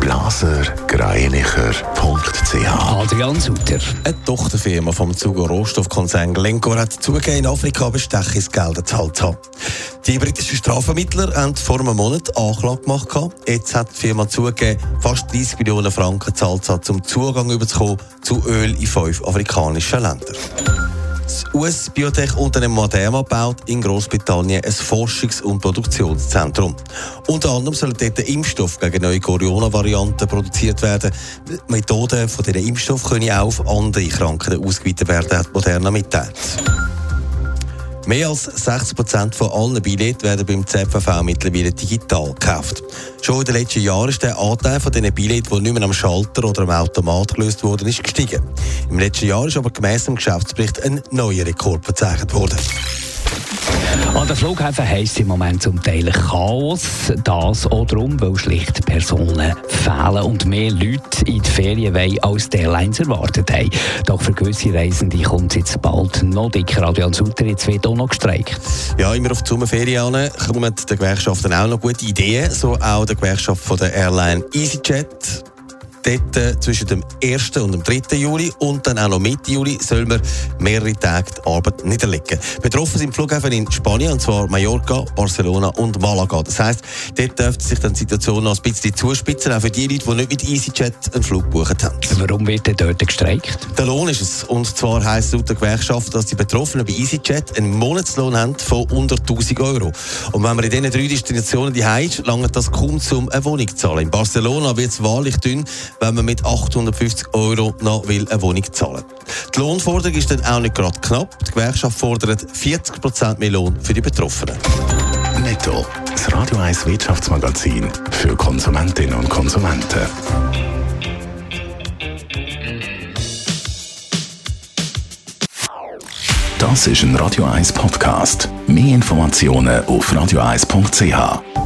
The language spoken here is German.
blasergreinicher.ch Adrian Sutter. Eine Tochterfirma vom Zuger Rohstoffkonzern Glencore hat zugegeben, in Afrika Bestechungsgelder zahlt zu haben. Die britischen Strafvermittler haben vor einem Monat Anklage gemacht. Jetzt hat die Firma zugegeben, fast 30 Millionen Franken zu um Zugang überzukommen zu Öl in fünf afrikanischen Ländern. US-Biotech-Unternehmen Moderna baut in Großbritannien ein Forschungs- und Produktionszentrum. Unter anderem sollen dort Impfstoff gegen neue Corona-Varianten produziert werden. Methoden von diesen Impfstoff können auch auf andere Krankheiten ausgeweitet werden, hat Moderna mitteilt. Mehr als 60 Prozent von allen Billetten werden beim ZVV mittlerweile digital gekauft. Schon in den letzten Jahren ist der Anteil von diesen Billetten, die nicht mehr am Schalter oder am Automat gelöst wurden, ist gestiegen. Im letzten Jahr ist aber gemäss dem Geschäftsbericht ein neuer Rekord verzeichnet worden. An den Flughäfen heisst es im Moment zum Teil Chaos. Das auch darum, weil schlicht Personen fehlen und mehr Leute in die Ferien wollen, als die Airlines erwartet haben. Doch für gewisse Reisende kommt es jetzt bald noch dicker. Adrian Sutter, jetzt wird auch noch gestreikt. Ja, immer auf die Sommerferien kommen den Gewerkschaften auch noch gute Ideen. So auch der Gewerkschaft von der Airline EasyJet dort äh, zwischen dem 1. und dem 3. Juli und dann auch noch Mitte Juli soll man mehrere Tage die Arbeit niederlegen. Betroffen sind Flughäfen in Spanien, und zwar Mallorca, Barcelona und Malaga. Das heisst, dort dürfte sich dann die Situation noch ein bisschen zuspitzen, auch für die Leute, die nicht mit EasyJet einen Flug gebucht haben. Warum wird denn dort gestreikt? Der Lohn ist es. Und zwar heisst es laut der Gewerkschaft, dass die Betroffenen bei EasyJet einen Monatslohn haben von unter 1000 Euro. Und wenn man in diesen drei Destinationen die ist, langt das kaum zum eine Wohnung zu zahlen. In Barcelona wird es wahrlich dünn, wenn man mit 850 Euro noch will eine Wohnung zahlen Die Lohnforderung ist dann auch nicht gerade knapp. Die Gewerkschaft fordert 40% mehr Lohn für die Betroffenen. Netto, das Radio 1 Wirtschaftsmagazin für Konsumentinnen und Konsumenten. Das ist ein Radio 1 Podcast. Mehr Informationen auf radio1.ch.